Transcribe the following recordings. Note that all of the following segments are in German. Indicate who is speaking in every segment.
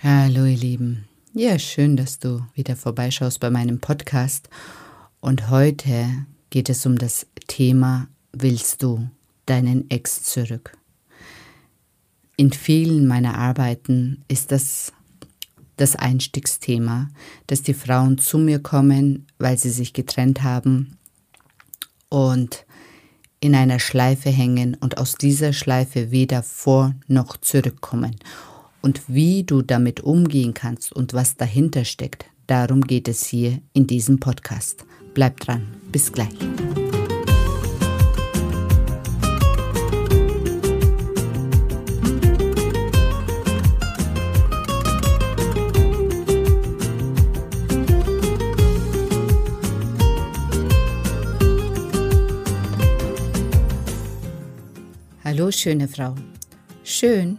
Speaker 1: Hallo ihr Lieben. Ja, schön, dass du wieder vorbeischaust bei meinem Podcast. Und heute geht es um das Thema Willst du deinen Ex zurück? In vielen meiner Arbeiten ist das das Einstiegsthema, dass die Frauen zu mir kommen, weil sie sich getrennt haben und in einer Schleife hängen und aus dieser Schleife weder vor noch zurückkommen. Und wie du damit umgehen kannst und was dahinter steckt, darum geht es hier in diesem Podcast. Bleib dran, bis gleich. Hallo schöne Frau. Schön,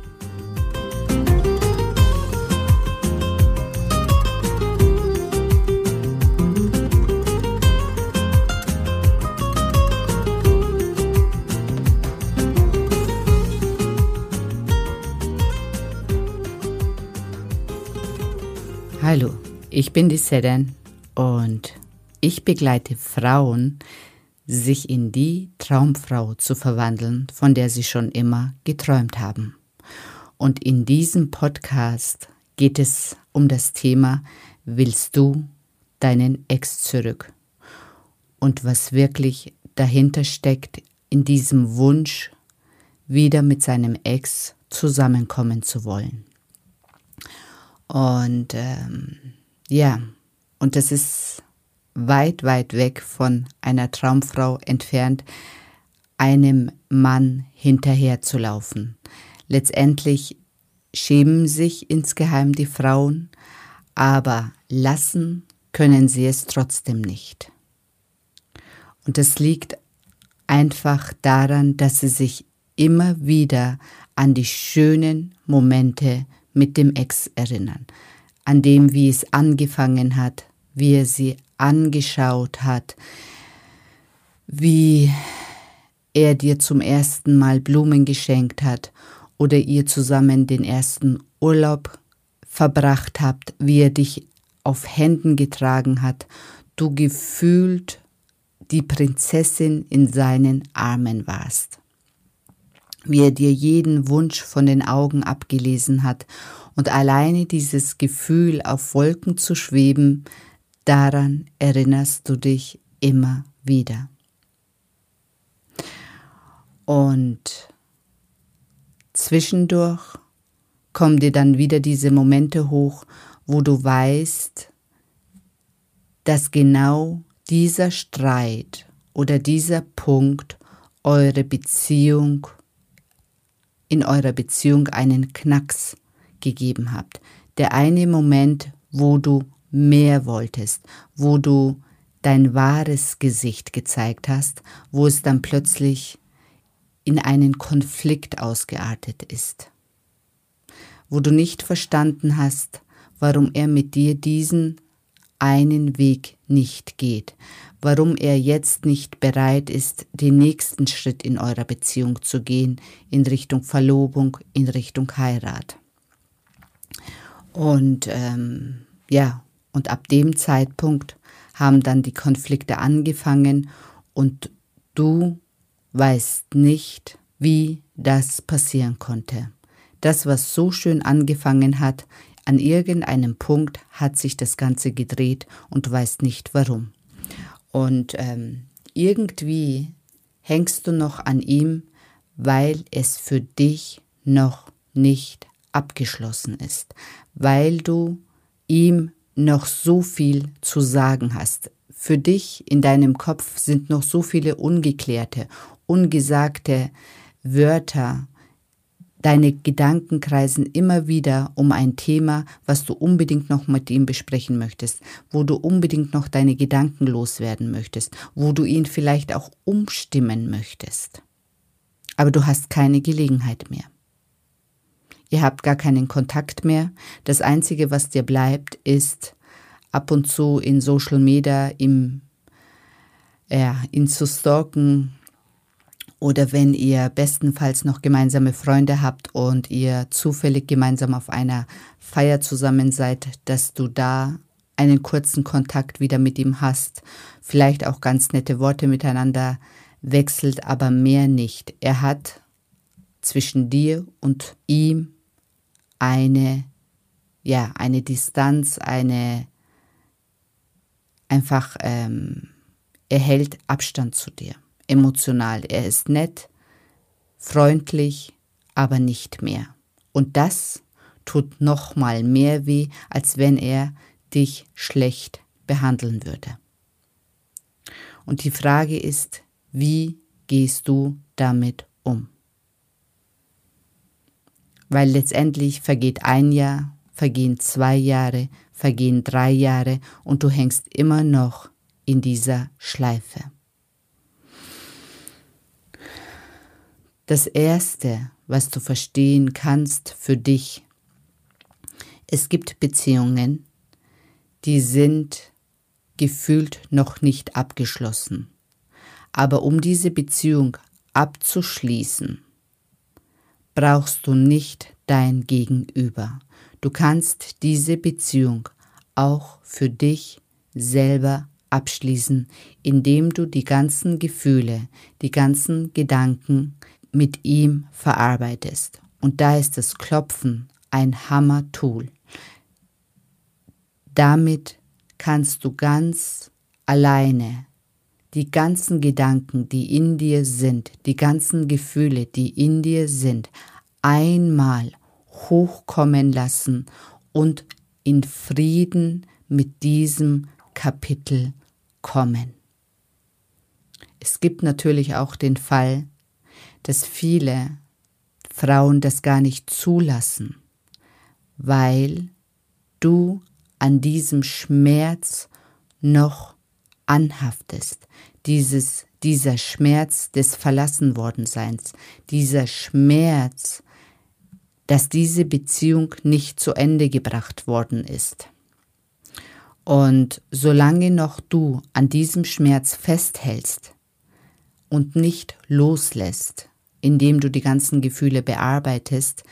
Speaker 1: Ich bin die Seren und ich begleite Frauen, sich in die Traumfrau zu verwandeln, von der sie schon immer geträumt haben. Und in diesem Podcast geht es um das Thema Willst du deinen Ex zurück? Und was wirklich dahinter steckt in diesem Wunsch, wieder mit seinem Ex zusammenkommen zu wollen. Und ähm, ja, und das ist weit, weit weg von einer Traumfrau entfernt, einem Mann hinterherzulaufen. Letztendlich schämen sich insgeheim die Frauen, aber lassen können sie es trotzdem nicht. Und das liegt einfach daran, dass sie sich immer wieder an die schönen Momente mit dem Ex erinnern, an dem, wie es angefangen hat, wie er sie angeschaut hat, wie er dir zum ersten Mal Blumen geschenkt hat oder ihr zusammen den ersten Urlaub verbracht habt, wie er dich auf Händen getragen hat, du gefühlt die Prinzessin in seinen Armen warst. Wie er dir jeden Wunsch von den Augen abgelesen hat, und alleine dieses Gefühl, auf Wolken zu schweben, daran erinnerst du dich immer wieder. Und zwischendurch kommen dir dann wieder diese Momente hoch, wo du weißt, dass genau dieser Streit oder dieser Punkt eure Beziehung in eurer Beziehung einen Knacks gegeben habt. Der eine Moment, wo du mehr wolltest, wo du dein wahres Gesicht gezeigt hast, wo es dann plötzlich in einen Konflikt ausgeartet ist, wo du nicht verstanden hast, warum er mit dir diesen einen Weg nicht geht, warum er jetzt nicht bereit ist, den nächsten Schritt in eurer Beziehung zu gehen, in Richtung Verlobung, in Richtung Heirat. Und ähm, ja, und ab dem Zeitpunkt haben dann die Konflikte angefangen und du weißt nicht, wie das passieren konnte. Das, was so schön angefangen hat, an irgendeinem Punkt hat sich das Ganze gedreht und du weißt nicht warum. Und ähm, irgendwie hängst du noch an ihm, weil es für dich noch nicht abgeschlossen ist, weil du ihm noch so viel zu sagen hast. Für dich in deinem Kopf sind noch so viele ungeklärte, ungesagte Wörter. Deine Gedanken kreisen immer wieder um ein Thema, was du unbedingt noch mit ihm besprechen möchtest, wo du unbedingt noch deine Gedanken loswerden möchtest, wo du ihn vielleicht auch umstimmen möchtest. Aber du hast keine Gelegenheit mehr. Ihr habt gar keinen Kontakt mehr. Das Einzige, was dir bleibt, ist ab und zu in Social Media im, ja, ihn zu stalken. Oder wenn ihr bestenfalls noch gemeinsame Freunde habt und ihr zufällig gemeinsam auf einer Feier zusammen seid, dass du da einen kurzen Kontakt wieder mit ihm hast, vielleicht auch ganz nette Worte miteinander wechselt, aber mehr nicht. Er hat zwischen dir und ihm eine, ja, eine Distanz, eine, einfach, ähm, er hält Abstand zu dir, emotional. Er ist nett, freundlich, aber nicht mehr. Und das tut noch mal mehr weh, als wenn er dich schlecht behandeln würde. Und die Frage ist, wie gehst du damit um? Weil letztendlich vergeht ein Jahr, vergehen zwei Jahre, vergehen drei Jahre und du hängst immer noch in dieser Schleife. Das Erste, was du verstehen kannst für dich, es gibt Beziehungen, die sind gefühlt noch nicht abgeschlossen. Aber um diese Beziehung abzuschließen, brauchst du nicht dein Gegenüber. Du kannst diese Beziehung auch für dich selber abschließen, indem du die ganzen Gefühle, die ganzen Gedanken mit ihm verarbeitest. Und da ist das Klopfen ein Hammer-Tool. Damit kannst du ganz alleine die ganzen Gedanken, die in dir sind, die ganzen Gefühle, die in dir sind, einmal hochkommen lassen und in Frieden mit diesem Kapitel kommen. Es gibt natürlich auch den Fall, dass viele Frauen das gar nicht zulassen, weil du an diesem Schmerz noch anhaftest, dieses, dieser Schmerz des Verlassenwordenseins, dieser Schmerz, dass diese Beziehung nicht zu Ende gebracht worden ist. Und solange noch du an diesem Schmerz festhältst und nicht loslässt, indem du die ganzen Gefühle bearbeitest,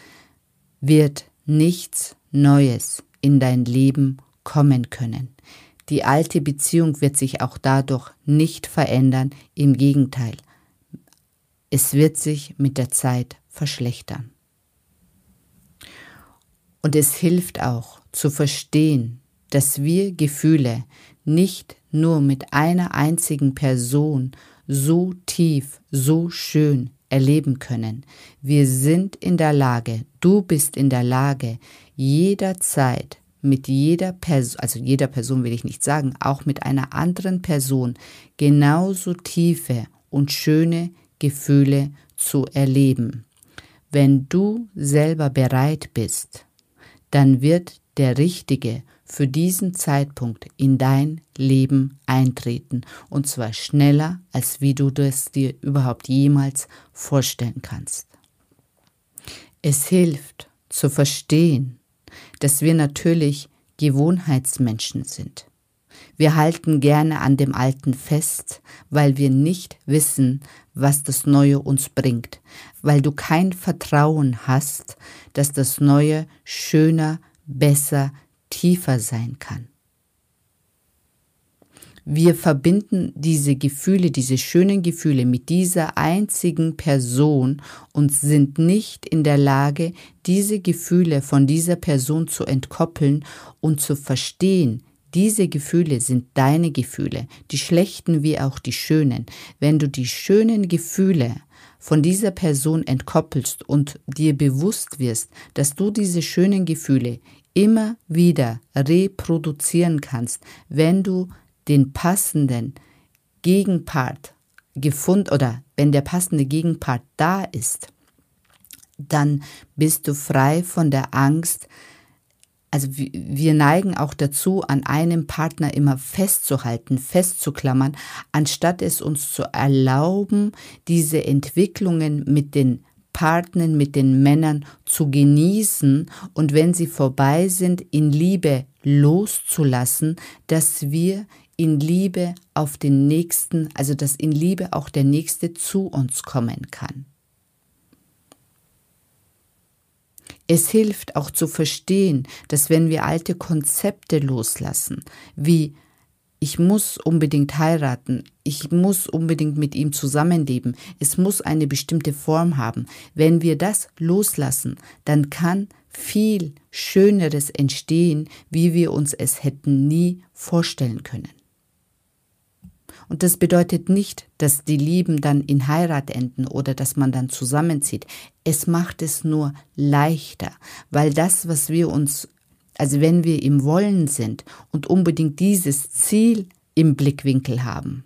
Speaker 1: wird nichts Neues in dein Leben kommen können. Die alte Beziehung wird sich auch dadurch nicht verändern, im Gegenteil, es wird sich mit der Zeit verschlechtern. Und es hilft auch zu verstehen, dass wir Gefühle nicht nur mit einer einzigen Person so tief, so schön erleben können. Wir sind in der Lage, du bist in der Lage, jederzeit mit jeder Person, also jeder Person will ich nicht sagen, auch mit einer anderen Person genauso tiefe und schöne Gefühle zu erleben. Wenn du selber bereit bist, dann wird der Richtige für diesen Zeitpunkt in dein Leben eintreten und zwar schneller, als wie du das dir überhaupt jemals vorstellen kannst. Es hilft zu verstehen, dass wir natürlich Gewohnheitsmenschen sind. Wir halten gerne an dem Alten fest, weil wir nicht wissen, was das Neue uns bringt, weil du kein Vertrauen hast, dass das Neue schöner, besser, tiefer sein kann. Wir verbinden diese Gefühle, diese schönen Gefühle mit dieser einzigen Person und sind nicht in der Lage, diese Gefühle von dieser Person zu entkoppeln und zu verstehen, diese Gefühle sind deine Gefühle, die schlechten wie auch die schönen. Wenn du die schönen Gefühle von dieser Person entkoppelst und dir bewusst wirst, dass du diese schönen Gefühle immer wieder reproduzieren kannst, wenn du den passenden Gegenpart gefunden oder wenn der passende Gegenpart da ist, dann bist du frei von der Angst, also wir neigen auch dazu, an einem Partner immer festzuhalten, festzuklammern, anstatt es uns zu erlauben, diese Entwicklungen mit den Partnern, mit den Männern zu genießen. Und wenn sie vorbei sind, in Liebe loszulassen, dass wir in Liebe auf den Nächsten, also dass in Liebe auch der Nächste zu uns kommen kann. Es hilft auch zu verstehen, dass wenn wir alte Konzepte loslassen, wie ich muss unbedingt heiraten, ich muss unbedingt mit ihm zusammenleben, es muss eine bestimmte Form haben. Wenn wir das loslassen, dann kann viel Schöneres entstehen, wie wir uns es hätten nie vorstellen können. Und das bedeutet nicht, dass die Lieben dann in Heirat enden oder dass man dann zusammenzieht. Es macht es nur leichter, weil das, was wir uns, also wenn wir im Wollen sind und unbedingt dieses Ziel im Blickwinkel haben,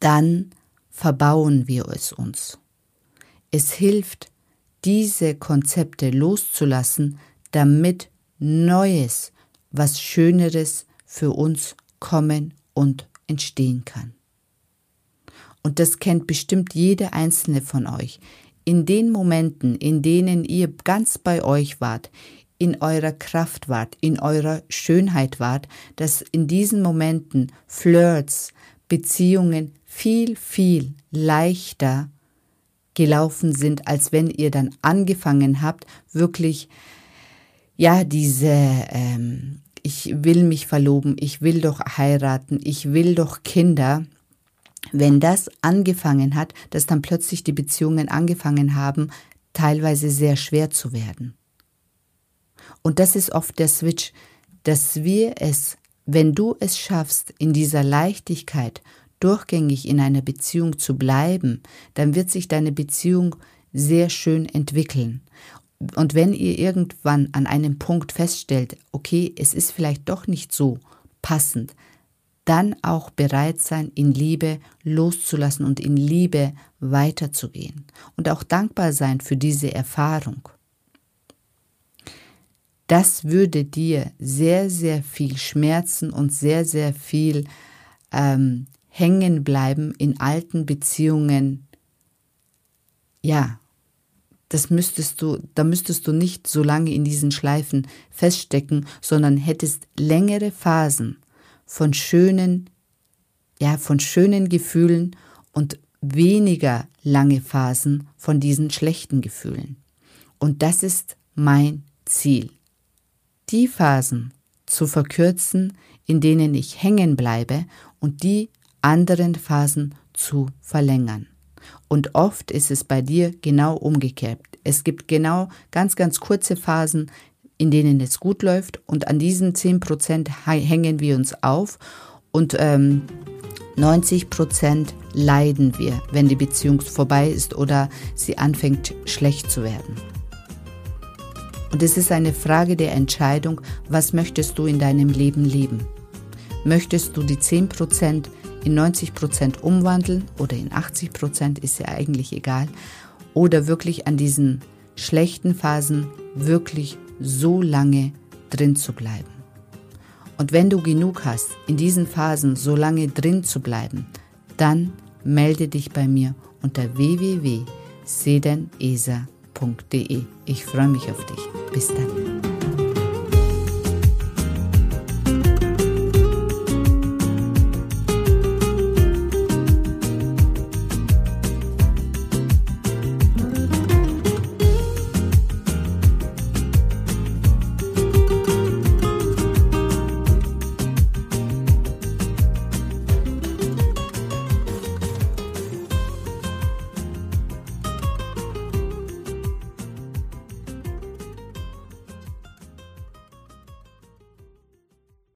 Speaker 1: dann verbauen wir es uns. Es hilft, diese Konzepte loszulassen, damit Neues, was Schöneres für uns kommen und entstehen kann. Und das kennt bestimmt jede einzelne von euch. In den Momenten, in denen ihr ganz bei euch wart, in eurer Kraft wart, in eurer Schönheit wart, dass in diesen Momenten Flirts, Beziehungen viel, viel leichter gelaufen sind, als wenn ihr dann angefangen habt, wirklich, ja, diese ähm, ich will mich verloben, ich will doch heiraten, ich will doch Kinder, wenn das angefangen hat, dass dann plötzlich die Beziehungen angefangen haben, teilweise sehr schwer zu werden. Und das ist oft der Switch, dass wir es, wenn du es schaffst, in dieser Leichtigkeit durchgängig in einer Beziehung zu bleiben, dann wird sich deine Beziehung sehr schön entwickeln. Und wenn ihr irgendwann an einem Punkt feststellt, okay, es ist vielleicht doch nicht so passend, dann auch bereit sein, in Liebe loszulassen und in Liebe weiterzugehen. Und auch dankbar sein für diese Erfahrung. Das würde dir sehr, sehr viel Schmerzen und sehr, sehr viel ähm, hängen bleiben in alten Beziehungen, ja, das müsstest du, da müsstest du nicht so lange in diesen Schleifen feststecken, sondern hättest längere Phasen von schönen, ja, von schönen Gefühlen und weniger lange Phasen von diesen schlechten Gefühlen. Und das ist mein Ziel. Die Phasen zu verkürzen, in denen ich hängen bleibe und die anderen Phasen zu verlängern. Und oft ist es bei dir genau umgekehrt. Es gibt genau ganz, ganz kurze Phasen, in denen es gut läuft und an diesen 10 Prozent hängen wir uns auf und ähm, 90 Prozent leiden wir, wenn die Beziehung vorbei ist oder sie anfängt schlecht zu werden. Und es ist eine Frage der Entscheidung, was möchtest du in deinem Leben leben? Möchtest du die 10 Prozent in 90 Prozent umwandeln oder in 80 Prozent, ist ja eigentlich egal, oder wirklich an diesen schlechten Phasen wirklich so lange drin zu bleiben. Und wenn du genug hast, in diesen Phasen so lange drin zu bleiben, dann melde dich bei mir unter www.sedenesa.de. Ich freue mich auf dich. Bis dann.